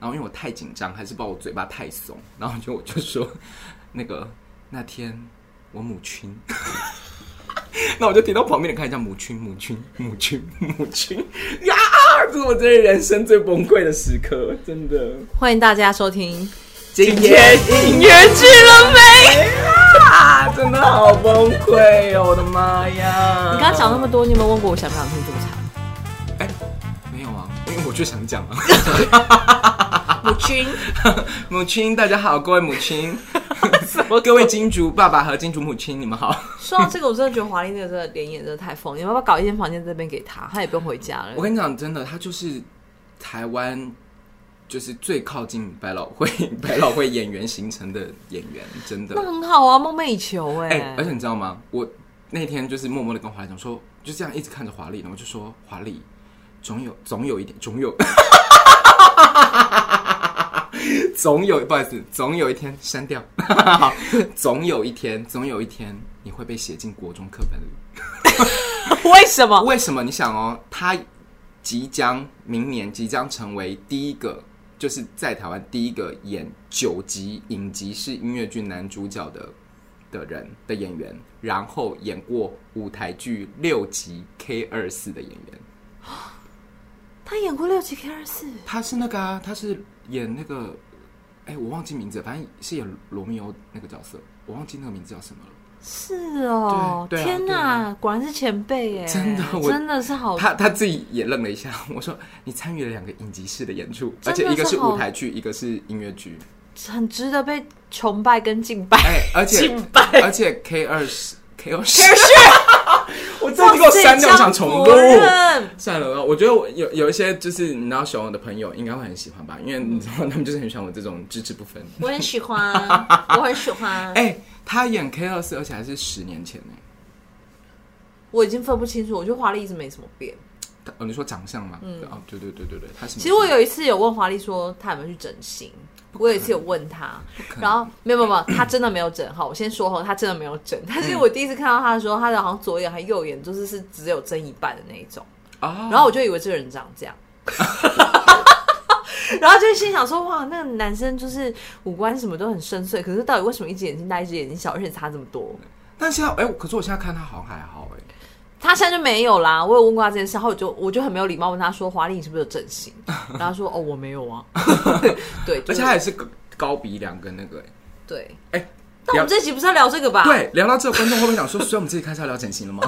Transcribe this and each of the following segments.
然后因为我太紧张，还是把我嘴巴太松，然后就我就说那个那天我母亲，那我就听到旁边人看一下母亲母亲母亲母亲呀，这是我这人生最崩溃的时刻，真的。欢迎大家收听今天音乐剧了没？啊，真的好崩溃哦！我的妈呀！你刚刚讲那么多，你有没有问过我想不想听这么长？我就想讲啊，母亲，母亲，大家好，各位母亲，各位金主爸爸和金主母亲，你们好。说到这个，我真的觉得华丽那个真的连演真的太疯，你要不要搞一间房间这边给他，他也不用回家了。我跟你讲，真的，他就是台湾，就是最靠近百老汇 百老汇演员形成的演员，真的。那很好啊，梦寐以求哎、欸。而且你知道吗？我那天就是默默的跟华丽讲说，就这样一直看着华丽，然后就说华丽。总有总有一点，总有，总有不好意思，总有一天删掉。总有一天，总有一天你会被写进国中课本里。为什么？为什么？你想哦，他即将明年即将成为第一个，就是在台湾第一个演九集影集式音乐剧男主角的的人的演员，然后演过舞台剧六集 K 二四的演员。他演过六集 K 二四，他是那个啊，他是演那个，哎、欸，我忘记名字，反正是演罗密欧那个角色，我忘记那个名字叫什么了。是哦，对对啊、天哪，啊、果然是前辈耶！真的，真的是好。他他自己也愣了一下，我说你参与了两个影集式的演出，而且一个是舞台剧，一个是音乐剧，很值得被崇拜跟敬拜。哎、欸，而且 敬拜，而且 K 二十 K 二十。我真的给我删掉，我想重录。算了，我觉得我有有一些就是你知道喜欢我的朋友应该会很喜欢吧，因为你知道他们就是很喜欢我这种支持不分。我很喜欢，我很喜欢。哎、欸，他演 K 二四，而且还是十年前呢。我已经分不清楚，我觉得华丽一直没什么变。哦，你说长相嘛？嗯，哦，对对对对对，他是。其实我有一次有问华丽说，他有没有去整形。我有一次有问他，然后没有没有没有，他真的没有整好。我先说哈，他真的没有整。但是我第一次看到他的时候，他的好像左眼还右眼就是是只有睁一半的那一种。然后我就以为这个人长这样，然后就心想说哇，那个男生就是五官什么都很深邃，可是到底为什么一只眼睛大一只眼睛小，而且差这么多？但现在哎，可是我现在看他好像还好哎。他现在就没有啦。我有问过他这件事，然后我就我就很没有礼貌问他说：“华丽，你是不是有整形？” 然后他说：“哦，我没有啊。”对，而且他也是高鼻梁跟那个哎。对，哎，那我们这集不是要聊这个吧？对，聊到这个，观众会不会想说：“ 所以我们这集开始要聊整形了吗？”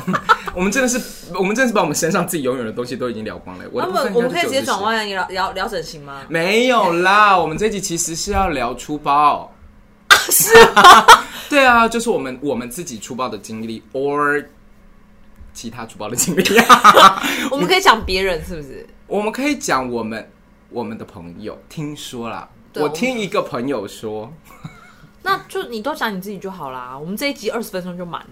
我们真的是，我们真的是把我们身上自己拥有的东西都已经聊光了。我们我们可以直接转弯聊聊聊整形吗？没有啦，我们这集其实是要聊出包。是啊？对啊，就是我们我们自己出包的经历，or。其他主播的经历 我们可以讲别人是不是？我们可以讲我们我们的朋友。听说啦，我听一个朋友说，那就你都讲你自己就好啦。我们这一集二十分钟就满了。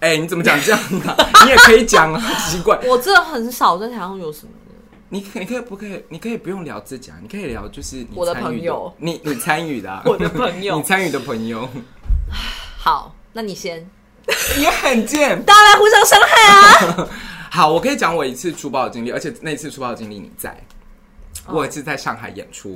哎、欸，你怎么讲这样的？你也可以讲啊，奇怪。我真的很少在台上有什么的。你可你可以不可以？你可以不用聊自己啊，你可以聊就是你我的朋友，你你参与的、啊、我的朋友，你参与的朋友。好，那你先。也很贱，大家来互相伤害啊！好，我可以讲我一次出包的经历，而且那次出包的经历你在，我有一次在上海演出，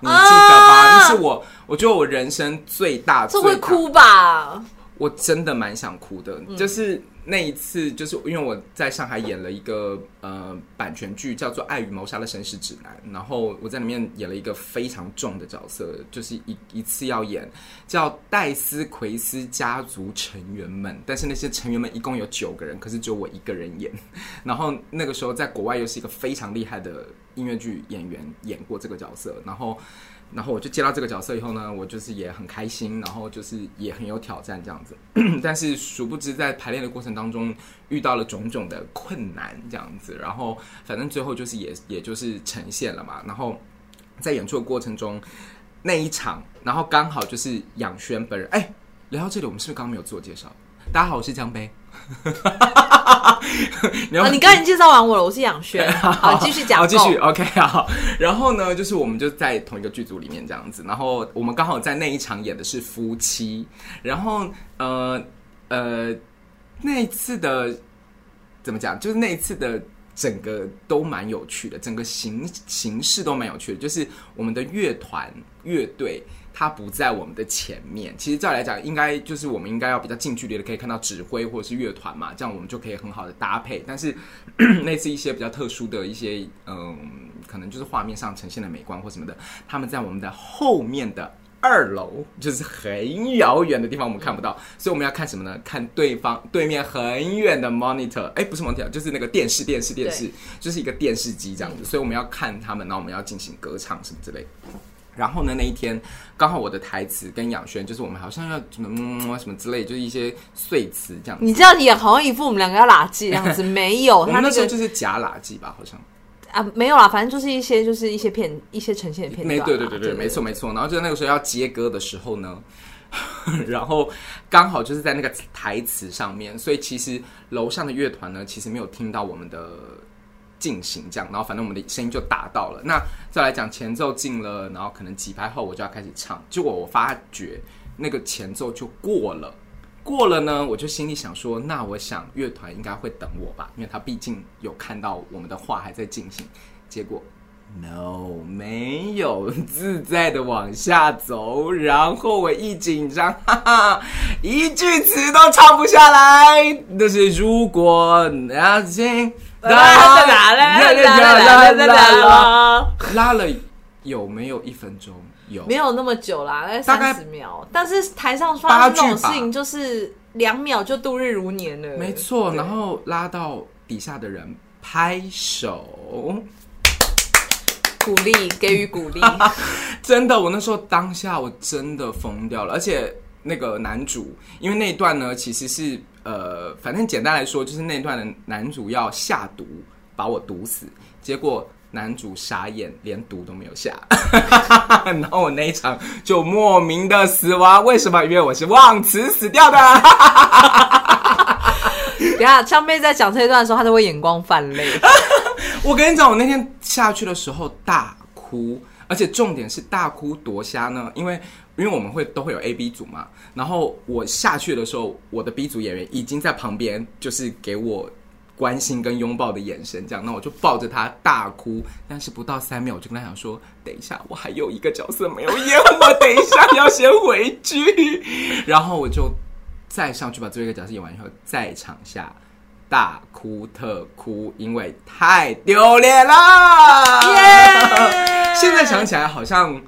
你记得吧？那是我，我觉得我人生最大，这会哭吧？我真的蛮想哭的，就是。那一次，就是因为我在上海演了一个呃版权剧，叫做《爱与谋杀的绅士指南》，然后我在里面演了一个非常重的角色，就是一一次要演叫戴斯奎斯家族成员们，但是那些成员们一共有九个人，可是只有我一个人演。然后那个时候在国外又是一个非常厉害的音乐剧演员演过这个角色，然后。然后我就接到这个角色以后呢，我就是也很开心，然后就是也很有挑战这样子。但是殊不知在排练的过程当中遇到了种种的困难这样子，然后反正最后就是也也就是呈现了嘛。然后在演出的过程中那一场，然后刚好就是仰轩本人。哎，聊到这里，我们是不是刚刚没有自我介绍？大家好，我是江杯。你要、啊、你刚才介绍完我了，我是杨轩。好，继续讲。好，继续。OK，好。然后呢，就是我们就在同一个剧组里面这样子。然后我们刚好在那一场演的是夫妻。然后呃呃，那一次的怎么讲？就是那一次的整个都蛮有趣的，整个形形式都蛮有趣的。就是我们的乐团乐队，它不在我们的前面。其实照来讲，应该就是我们应该要比较近距离的可以看到指挥或者是乐团嘛，这样我们就可以很好的搭配。但是 那次一些比较特殊的一些，嗯，可能就是画面上呈现的美观或什么的，他们在我们的后面的。二楼就是很遥远的地方，我们看不到，所以我们要看什么呢？看对方对面很远的 monitor，哎，不是 monitor，就是那个电视，电视，电视，就是一个电视机这样子。所以我们要看他们，然后我们要进行歌唱什么之类。然后呢，那一天刚好我的台词跟仰瑄，就是我们好像要什么么什么之类，就是一些碎词这样子。你这样演好像一副我们两个要拉记这样子，没有，他那时候就是假拉圾吧，好像。啊，没有啦，反正就是一些，就是一些片，一些呈现的片段。没，对对对对，没错没错。然后就那个时候要接歌的时候呢，然后刚好就是在那个台词上面，所以其实楼上的乐团呢，其实没有听到我们的进行这样。然后反正我们的声音就达到了。那再来讲前奏进了，然后可能几拍后我就要开始唱，结果我发觉那个前奏就过了。过了呢，我就心里想说，那我想乐团应该会等我吧，因为他毕竟有看到我们的话还在进行。结果，no，没有，自在的往下走。然后我一紧张，哈哈，一句词都唱不下来。那是如果那 心拉拉拉拉拉拉了有没有一分钟？有没有那么久啦，大概三十秒。但是台上发生这种事情，就是两秒就度日如年了。没错，然后拉到底下的人拍手，鼓励，给予鼓励。真的，我那时候当下我真的疯掉了。而且那个男主，因为那一段呢，其实是呃，反正简单来说，就是那段的男主要下毒把我毒死，结果。男主傻眼，连毒都没有下，然后我那一场就莫名的死亡。为什么？因为我是忘词死掉的。等下，枪妹在讲这一段的时候，她都会眼光泛泪。我跟你讲，我那天下去的时候大哭，而且重点是大哭多瞎呢，因为因为我们会都会有 A、B 组嘛，然后我下去的时候，我的 B 组演员已经在旁边，就是给我。关心跟拥抱的眼神，这样，那我就抱着他大哭。但是不到三秒，我就跟他讲说：“等一下，我还有一个角色没有演，我等一下要先回去。”然后我就再上去把最后一个角色演完以后，在场下大哭特哭，因为太丢脸了。现在想起来好像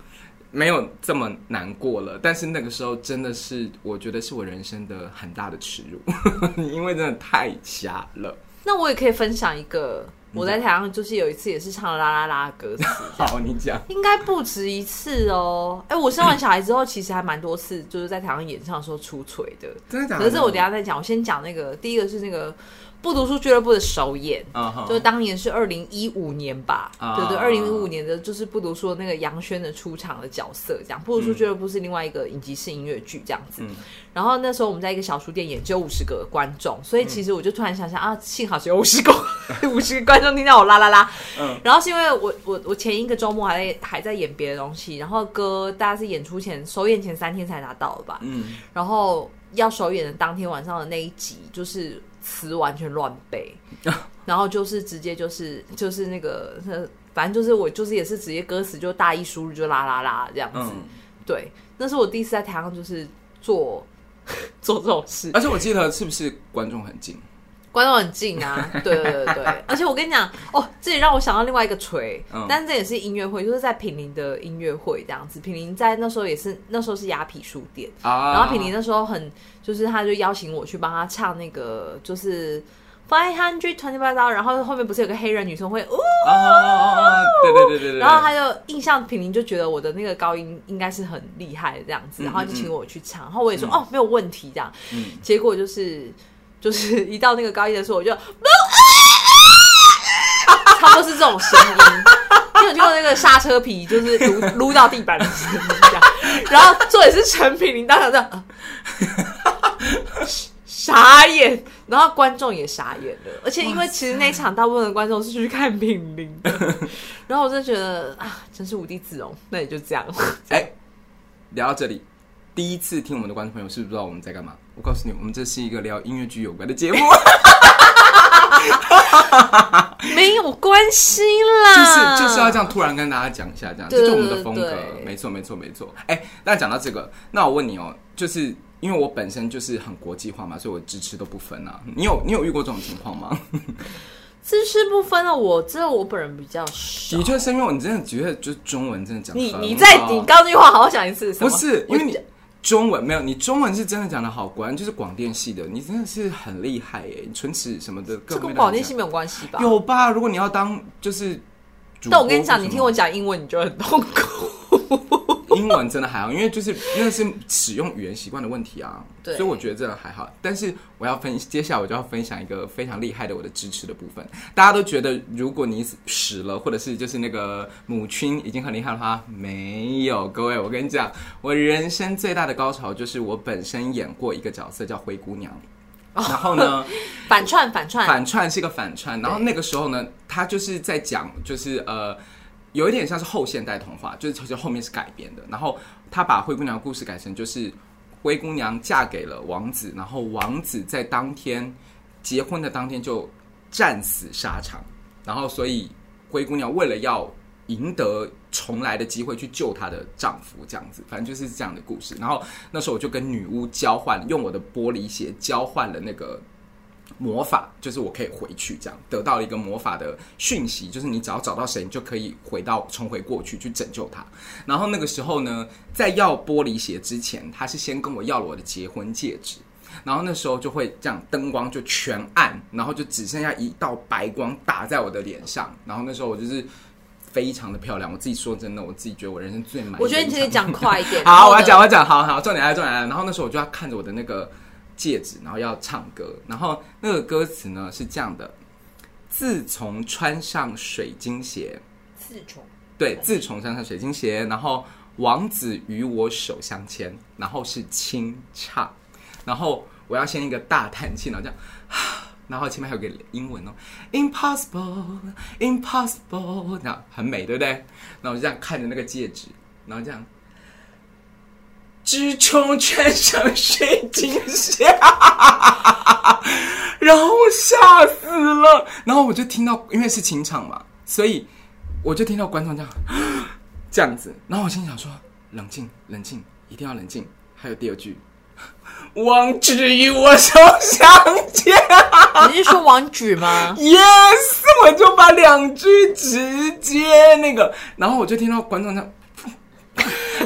没有这么难过了，但是那个时候真的是，我觉得是我人生的很大的耻辱，因为真的太瞎了。那我也可以分享一个，我在台上就是有一次也是唱了啦啦啦歌词。好，你讲。应该不止一次哦。哎、欸，我生完小孩之后，其实还蛮多次，就是在台上演唱的时候出锤的。真的假的？可是我等一下再讲，我先讲那个，第一个是那个。不读书俱乐部的首演，uh huh. 就是当年是二零一五年吧，uh huh. 对对，二零一五年的就是不读书的那个杨轩的出场的角色，这样。不读书俱乐部是另外一个影集式音乐剧这样子。嗯、然后那时候我们在一个小书店演，只有五十个观众，所以其实我就突然想想啊，幸好只有五十个 五十个观众听到我啦啦啦。嗯、然后是因为我我我前一个周末还在还在演别的东西，然后歌大家是演出前首演前三天才拿到的吧。嗯，然后要首演的当天晚上的那一集就是。词完全乱背，然后就是直接就是就是那个，反正就是我就是也是直接歌词就大意输入就啦啦啦这样子，嗯、对，那是我第一次在台上就是做 做这种事，而且我记得是不是观众很近？观众很近啊，对对对对，而且我跟你讲哦，这也让我想到另外一个锤，嗯、但是这也是音乐会，就是在品林的音乐会这样子。品林在那时候也是那时候是雅痞书店，啊、然后品林那时候很就是他就邀请我去帮他唱那个就是 Five Hundred Twenty Five Thousand，然后后面不是有个黑人女生会哦，对对对对对，然后他就印象品林就觉得我的那个高音应该是很厉害的这样子，然后就请我去唱，然后我也说、嗯、哦没有问题这样，嗯、结果就是。就是一到那个高一的时候，我就，差不多是这种声音。你有听过那个刹车皮，就是撸撸到地板的声音这样。然后这也是成品，你当场这样，傻眼。然后观众也傻眼了，而且因为其实那场大部分的观众是去看品林的。然后我真的觉得啊，真是无地自容。那也就这样。哎、欸，聊到这里。第一次听我们的观众朋友是不是不知道我们在干嘛？我告诉你，我们这是一个聊音乐剧有关的节目。没有关系啦，就是就是要这样突然跟大家讲一下，这样，这就是我们的风格，没错没错没错。哎、欸，那讲到这个，那我问你哦，就是因为我本身就是很国际化嘛，所以我支持都不分啊。你有你有遇过这种情况吗？支持不分啊，我知道我本人比较少。的确是因为你真的觉得就是中文真的讲，你你在你刚那句话好好想一次，不是因为你。中文没有，你中文是真的讲的好，果然就是广电系的，你真的是很厉害耶，你唇齿什么的，这跟广电系没有关系吧？有吧？如果你要当就是，但我跟你讲，你听我讲英文，你就很痛苦。英文真的还好，因为就是那是使用语言习惯的问题啊，对，所以我觉得真的还好。但是我要分，接下来我就要分享一个非常厉害的我的支持的部分。大家都觉得，如果你死了，或者是就是那个母亲已经很厉害的话，没有。各位，我跟你讲，我人生最大的高潮就是我本身演过一个角色叫灰姑娘，然后呢，反串反串反串是一个反串，然后那个时候呢，他就是在讲，就是呃。有一点像是后现代童话，就是其实后面是改编的。然后他把灰姑娘的故事改成，就是灰姑娘嫁给了王子，然后王子在当天结婚的当天就战死沙场。然后所以灰姑娘为了要赢得重来的机会，去救她的丈夫，这样子，反正就是这样的故事。然后那时候我就跟女巫交换，用我的玻璃鞋交换了那个。魔法就是我可以回去，这样得到一个魔法的讯息，就是你只要找到谁，你就可以回到重回过去去拯救他。然后那个时候呢，在要玻璃鞋之前，他是先跟我要了我的结婚戒指。然后那时候就会这样，灯光就全暗，然后就只剩下一道白光打在我的脸上。然后那时候我就是非常的漂亮，我自己说真的，我自己觉得我人生最满意。我觉得你可以讲快一点。好，我要讲，我要讲，好好，重点来了，重点来了。然后那时候我就要看着我的那个。戒指，然后要唱歌，然后那个歌词呢是这样的：自从穿上水晶鞋，自从对，自从穿上水晶鞋，然后王子与我手相牵，然后是清唱，然后我要先一个大叹气，然后这样，然后前面还有个英文哦，impossible，impossible，那很美，对不对？然后我就这样看着那个戒指，然后这样。自从穿上水晶鞋，然后我吓死了。然后我就听到，因为是清场嘛，所以我就听到观众这样 这样子。然后我心想说：冷静，冷静，一定要冷静。还有第二句，王子与我手相牵。你是说王子吗？Yes，我就把两句直接那个，然后我就听到观众这样。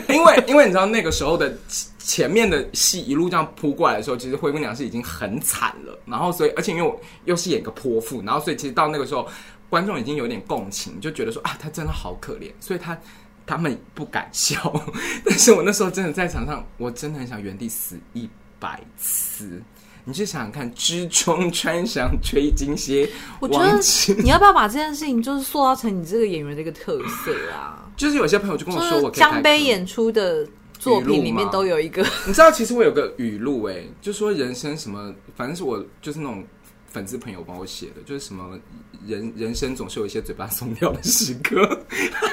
因为，因为你知道那个时候的前面的戏一路这样扑过来的时候，其实灰姑娘是已经很惨了。然后，所以，而且因为我又是演个泼妇，然后，所以其实到那个时候，观众已经有点共情，就觉得说啊，她真的好可怜。所以她他们不敢笑。但是我那时候真的在场上，我真的很想原地死一百次。你去想想看，知中 穿上水晶鞋，我觉得你要不要把这件事情就是塑造成你这个演员的一个特色啊？就是有些朋友就跟我说，我江杯演出的作品里面都有一个，你知道，其实我有个语录，哎，就说人生什么，反正是我就是那种粉丝朋友帮我写的，就是什么人人生总是有一些嘴巴松掉的时刻，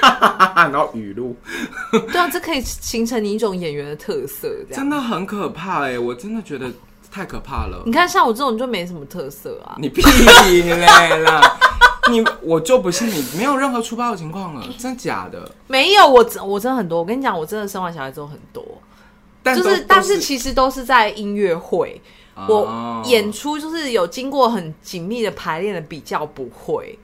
然后语录，对啊，这可以形成你一种演员的特色，真的很可怕，哎，我真的觉得。太可怕了！你看，像我这种就没什么特色啊！你屁嘞啦！你我就不信你没有任何出包的情况了，真的假的？没有，我我真的很多。我跟你讲，我真的生完小孩之后很多，但就是但是其实都是在音乐会，哦、我演出就是有经过很紧密的排练的，比较不会。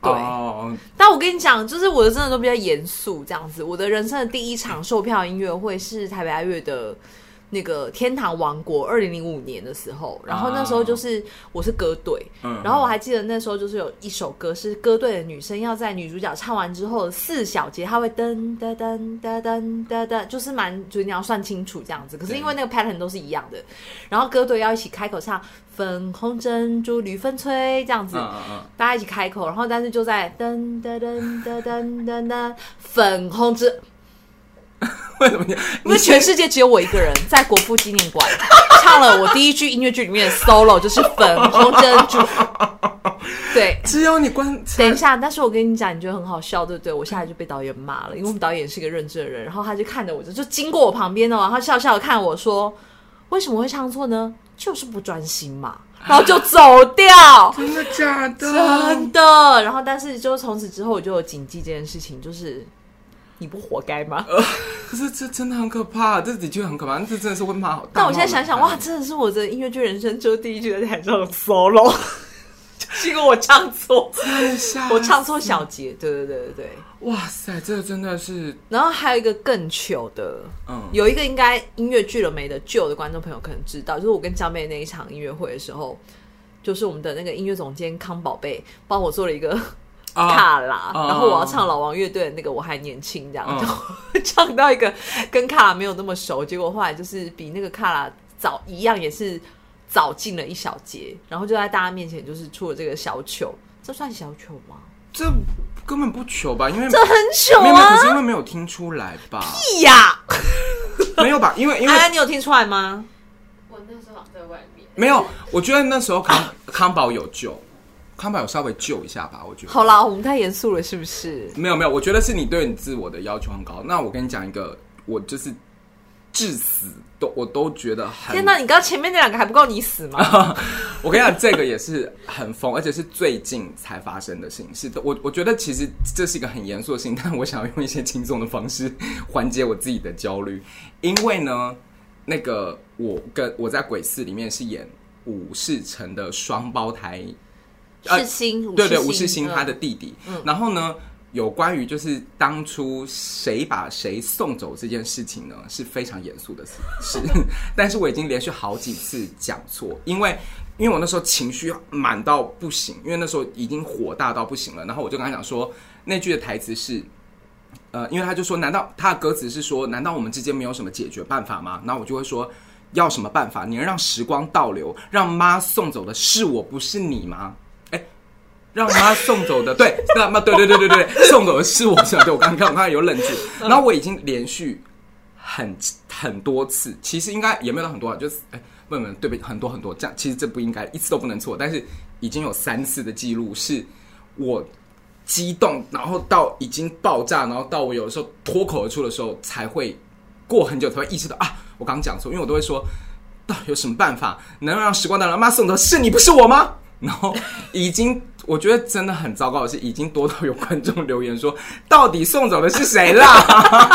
对，哦、但我跟你讲，就是我的真的都比较严肃这样子。我的人生的第一场售票音乐会是台北爱乐的。那个天堂王国，二零零五年的时候，然后那时候就是我是歌队，嗯，然后我还记得那时候就是有一首歌是歌队的女生要在女主角唱完之后四小节，她会噔噔噔噔噔噔噔，就是蛮就是你要算清楚这样子。可是因为那个 pattern 都是一样的，然后歌队要一起开口唱粉红珍珠绿翡翠这样子，大家一起开口，然后但是就在噔噔噔噔噔噔噔粉红珍。为什么你？因为全世界只有我一个人在国父纪念馆 唱了我第一句音乐剧里面的 solo，就是粉红珍珠。对，只有你关。等一下，但是我跟你讲，你觉得很好笑，对不对？我下来就被导演骂了，因为我们导演是一个认真的人，然后他就看着我就就经过我旁边哦，然后笑笑的看我说：“为什么会唱错呢？”就是不专心嘛，然后就走掉。真的假的？真的。然后，但是就从此之后，我就有谨记这件事情，就是你不活该吗？呃，可是这真的很可怕，这的确很可怕，这真的是会骂。但我现在想想，哇，真的是我的音乐剧人生就第一句在台上 solo。结果我唱错，我唱错小节，对对对对对，哇塞，这个真的是。然后还有一个更糗的，嗯，有一个应该音乐剧了没的旧的观众朋友可能知道，就是我跟江妹那一场音乐会的时候，就是我们的那个音乐总监康宝贝帮我做了一个卡拉，然后我要唱老王乐队的那个我还年轻这样，就唱到一个跟卡拉没有那么熟，结果后来就是比那个卡拉早一样也是。早进了一小节，然后就在大家面前就是出了这个小糗，这算小糗吗？这根本不糗吧，因为这很糗啊！可是因为没有听出来吧？屁呀！没有吧？因为因为、啊、你有听出来吗？我那时候好像在外面。没有，我觉得那时候康康宝有救，康宝有稍微救一下吧。我觉得。好啦，我们太严肃了，是不是？没有没有，我觉得是你对你自我的要求很高。那我跟你讲一个，我就是。至死都我都觉得很天哪！你刚刚前面那两个还不够你死吗？我跟你讲，这个也是很疯，而且是最近才发生的事情。是的，我我觉得其实这是一个很严肃的事情，但我想要用一些轻松的方式缓解我自己的焦虑。因为呢，那个我跟我在鬼四里面是演武士城的双胞胎，世新、呃，对对，吴世新他的弟弟。嗯，然后呢？有关于就是当初谁把谁送走这件事情呢，是非常严肃的事，是。但是我已经连续好几次讲错，因为因为我那时候情绪满到不行，因为那时候已经火大到不行了。然后我就跟他讲说，那句的台词是，呃，因为他就说，难道他的歌词是说，难道我们之间没有什么解决办法吗？然后我就会说，要什么办法？你能让时光倒流，让妈送走的是我，不是你吗？让妈送走的，对，那妈，对对对对对，送走的是我，是吧？对，我刚刚我刚刚有冷字，然后我已经连续很很多次，其实应该也没有到很多，就是哎，问问对不对？很多很多，这样其实这不应该一次都不能错，但是已经有三次的记录是我激动，然后到已经爆炸，然后到我有的时候脱口而出的时候，才会过很久才会意识到啊，我刚刚讲错，因为我都会说，到底有什么办法能让时光倒流，妈送走是你不是我吗？然后已经。我觉得真的很糟糕的是，已经多到有观众留言说，到底送走的是谁啦？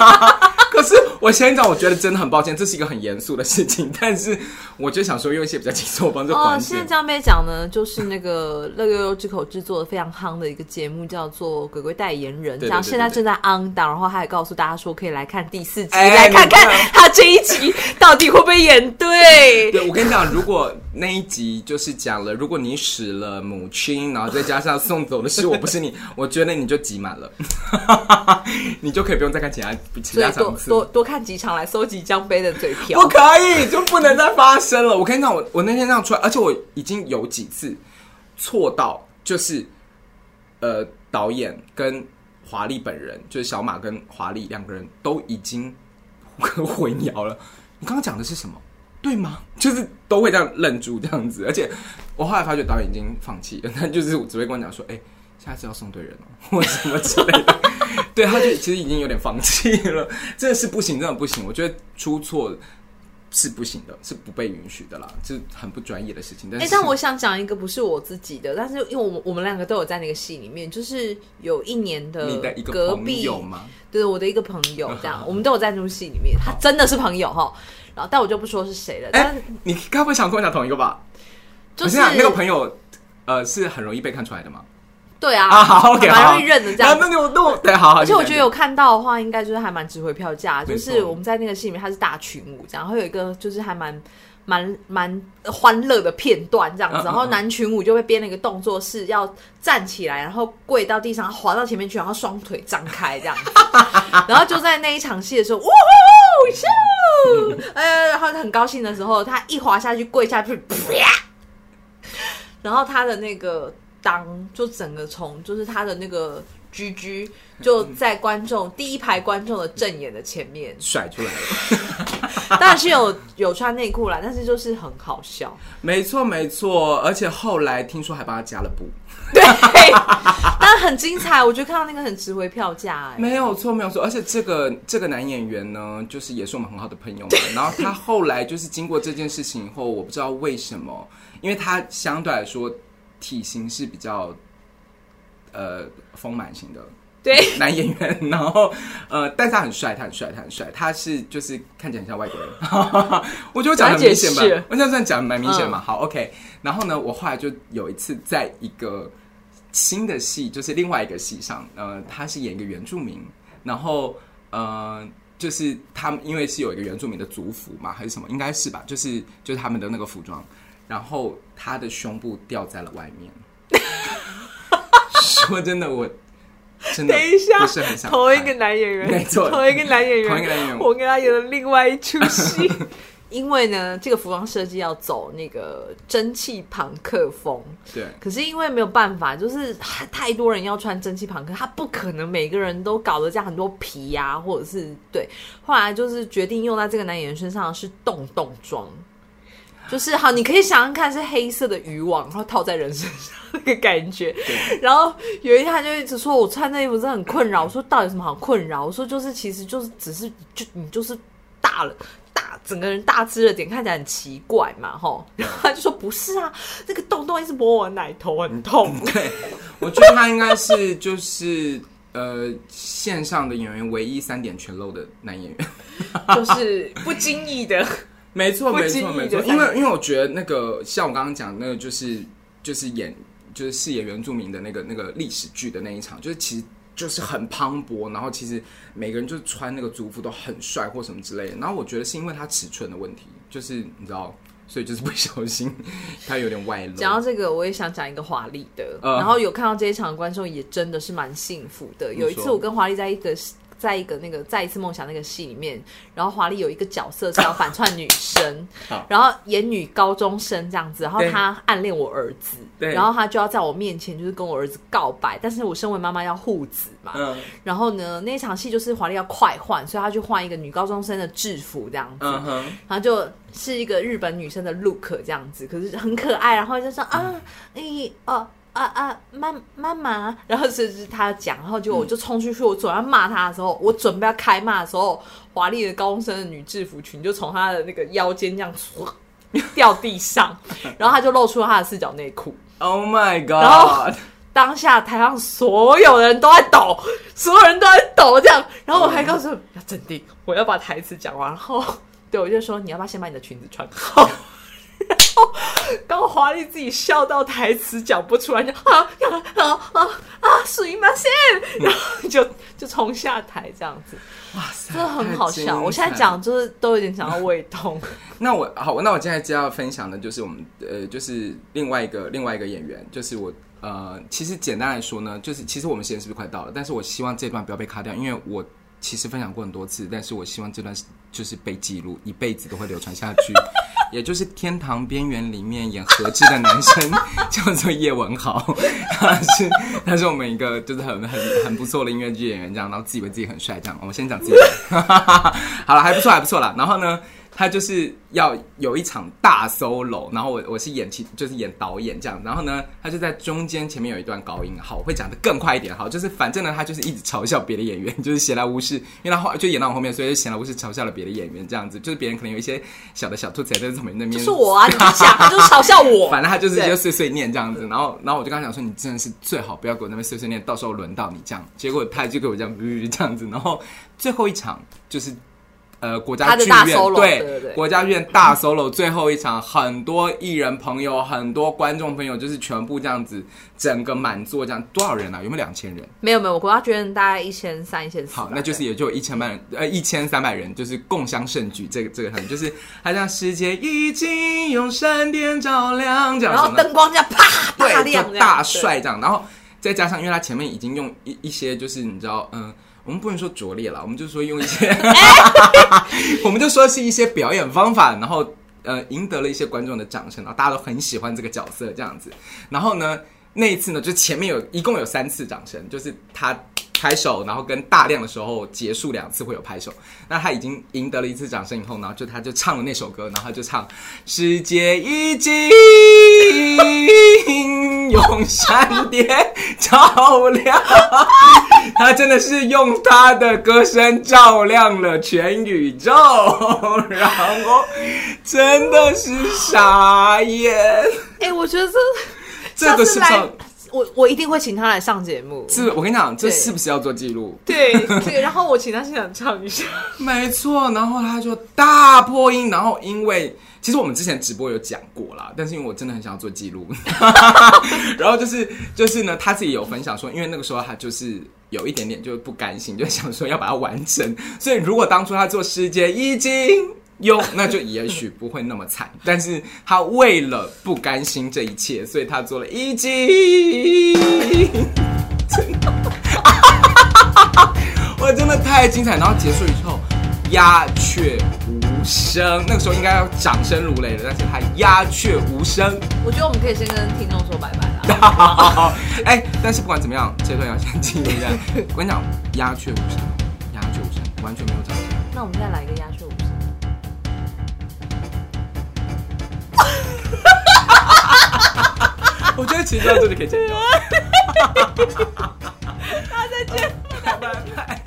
可是我先讲，我觉得真的很抱歉，这是一个很严肃的事情。但是我就想说，用一些比较轻松的方式缓解。现在江杯讲呢，就是那个乐悠悠之口制作的非常夯的一个节目，叫做《鬼鬼代言人》，这样现在正在 on 档，然后他还告诉大家说，可以来看第四集，来看看他这一集到底会不会演对。对，我跟你讲，如果那一集就是讲了，如果你死了母亲，然后再加上送走的是我，不是你，我觉得你就集满了，你就可以不用再看其他其他场次。多多看几场来收集江杯的嘴瓢，不可以，就不能再发生了。我跟你讲，我我那天这样出来，而且我已经有几次错到，就是呃，导演跟华丽本人，就是小马跟华丽两个人都已经 混淆了。你刚刚讲的是什么？对吗？就是都会这样愣住这样子，而且我后来发觉导演已经放弃了，他就是只会跟我讲说：“哎、下次要送对人哦，或什么之类的。”对，他就其实已经有点放弃了，真的是不行，真的不行。我觉得出错是不行的，是不被允许的啦，是很不专业的事情。但是，哎，但我想讲一个不是我自己的，但是因为我们我们两个都有在那个戏里面，就是有一年的你的一个吗？对，我的一个朋友，这样 我们都有在那部戏里面，他真的是朋友哈。然后，但我就不说是谁了。但你该不会想跟我讲同一个吧？就是那个朋友，呃，是很容易被看出来的吗？对啊，啊好，OK，蛮容易认的这样。那那我那我对，好好。而且我觉得有看到的话，应该就是还蛮值回票价。就是我们在那个戏里面，他是大群舞，这样会有一个就是还蛮蛮蛮欢乐的片段这样子。然后男群舞就会编了一个动作，是要站起来，然后跪到地上，滑到前面去，然后双腿张开这样子。然后就在那一场戏的时候，哇呼咻，哎，然后很高兴的时候，他一滑下去跪下去，啪，然后他的那个。当就整个从就是他的那个 GG 就在观众第一排观众的正眼的前面甩出来了。当然是有有穿内裤啦，但是就是很好笑。没错没错，而且后来听说还帮他加了布。对，但很精彩，我觉得看到那个很值回票价哎。没有错没有错，而且这个这个男演员呢，就是也是我们很好的朋友嘛。然后他后来就是经过这件事情以后，我不知道为什么，因为他相对来说体型是比较呃丰满型的。对，男演员，然后呃，但是他很帅，他很帅，他很帅，他是就是看起来很像外国人，我觉得我讲的很明显吧，我这样算讲蛮明显嘛。好，OK，然后呢，我后来就有一次在一个新的戏，就是另外一个戏上，呃，他是演一个原住民，然后呃，就是他们因为是有一个原住民的族服嘛，还是什么，应该是吧，就是就是他们的那个服装，然后他的胸部掉在了外面，说真的我真的。等一下，同一个男演员，没错，同一个男演员，同一个男演员，我跟他演了另外一出戏。因为呢，这个服装设计要走那个蒸汽朋克风，对。可是因为没有办法，就是太多人要穿蒸汽朋克，他不可能每个人都搞得这样很多皮呀、啊，或者是对。后来就是决定用在这个男演员身上的是洞洞装。就是好，你可以想象看是黑色的渔网，然后套在人身上那个感觉。对。然后有一天他就一直说，我穿那衣服真的很困扰。我说到底什么好困扰？我说就是其实就是只是就你就是大了大整个人大只了点，看起来很奇怪嘛，吼。然 后他就说不是啊，这个洞洞一直摸我奶头很痛。对，我觉得他应该是就是呃线上的演员唯一三点全露的男演员，就是不经意的。没错，没错，没错。因为，因为我觉得那个像我刚刚讲那个，就是就是演就是饰演原住民的那个那个历史剧的那一场，就是其实就是很磅礴，然后其实每个人就穿那个族服都很帅或什么之类的。然后我觉得是因为他尺寸的问题，就是你知道，所以就是不小心 他有点外露。讲到这个，我也想讲一个华丽的，呃，然后有看到这一场的观众也真的是蛮幸福的。有一次我跟华丽在一个。在一个那个再一次梦想那个戏里面，然后华丽有一个角色是要反串女生，然后演女高中生这样子，然后她暗恋我儿子，然后她就要在我面前就是跟我儿子告白，但是我身为妈妈要护子嘛，嗯、然后呢那一场戏就是华丽要快换，所以她就换一个女高中生的制服这样子，嗯、然后就是一个日本女生的 look 这样子，可是很可爱，然后就说啊，你哦。啊啊，妈妈妈，然后是是他讲，然后就我就冲出去，我准备要骂他的时候，我准备要开骂的时候，华丽的高中生的女制服裙就从他的那个腰间这样掉地上，然后他就露出了他的四角内裤。Oh my god！然后当下台上所有人都在抖，所有人都在抖，这样，然后我还告诉要镇定，我要把台词讲完，然后对我就说你要不要先把你的裙子穿好。刚华丽自己笑到台词讲不出来，就啊啊啊啊啊！属于吗？先，然后就就冲下台这样子，哇塞，真的很好笑。我现在讲就是都有点想要胃痛。那我好，那我现在就要分享的就是我们呃，就是另外一个另外一个演员，就是我呃，其实简单来说呢，就是其实我们时间是不是快到了？但是我希望这段不要被卡掉，因为我其实分享过很多次，但是我希望这段就是被记录，一辈子都会流传下去。也就是《天堂边缘》里面演何志的男生叫做叶文豪，他 是他是我们一个就是很很很不错的音乐剧演员，这样，然后自以为自己很帅，这样。我们先讲自己，好了，还不错，还不错啦。然后呢，他就是要有一场大 solo，然后我我是演其就是演导演这样，然后呢，他就在中间前面有一段高音，好，我会讲的更快一点，好，就是反正呢，他就是一直嘲笑别的演员，就是闲来无事，因为他后就演到我后面，所以就闲来无事嘲笑了别的演员，这样子，就是别人可能有一些小的小兔崽在旁边那边，就是我啊，你就想他就是嘲笑我，反正他就是就碎碎念这样子，然后然后我就跟他讲说，你真的是最好不要给我那边碎碎念，到时候轮到你这样，结果他就给我这样这样子，然后最后一场就是。呃，国家剧院对，对，国家剧院大 solo 最后一场，很多艺人朋友，很多观众朋友，就是全部这样子，整个满座这样，多少人啊？有没有两千人？没有没有，国家剧院大概一千三、一千四。好，那就是也就一千万人，呃，一千三百人，就是共襄盛举。这个这个很就是，好像世界已经用闪电照亮这样，然后灯光这样啪啪亮，大帅这样，然后再加上，因为他前面已经用一一些，就是你知道，嗯。我们不能说拙劣了，我们就说用一些，我们就说是一些表演方法，然后呃赢得了一些观众的掌声，然后大家都很喜欢这个角色这样子。然后呢，那一次呢，就前面有一共有三次掌声，就是他。拍手，然后跟大量的时候结束两次会有拍手。那他已经赢得了一次掌声以后，然后就他就唱了那首歌，然后他就唱世界已经用闪电照亮，他真的是用他的歌声照亮了全宇宙，然后真的是傻眼。哎、欸，我觉得这这个是不我我一定会请他来上节目。是，我跟你讲，这是不是要做记录？对对，然后我请他现场唱一下。没错，然后他就大破音，然后因为其实我们之前直播有讲过啦，但是因为我真的很想要做记录，然后就是就是呢，他自己有分享说，因为那个时候他就是有一点点就不甘心，就想说要把它完成，所以如果当初他做世界已经。有，那就也许不会那么惨。但是他为了不甘心这一切，所以他做了一集。真的，我真的太精彩。然后结束以后，鸦雀无声。那个时候应该要掌声如雷了，但是他鸦雀无声。我觉得我们可以先跟听众说拜拜了。哎，但是不管怎么样，这段要先记录一下。我跟你讲，鸦雀无声，鸦雀无声，完全没有掌声。那我们再来一个鸦雀无声。我觉得其实到这里可以剪掉。大家再见，拜拜。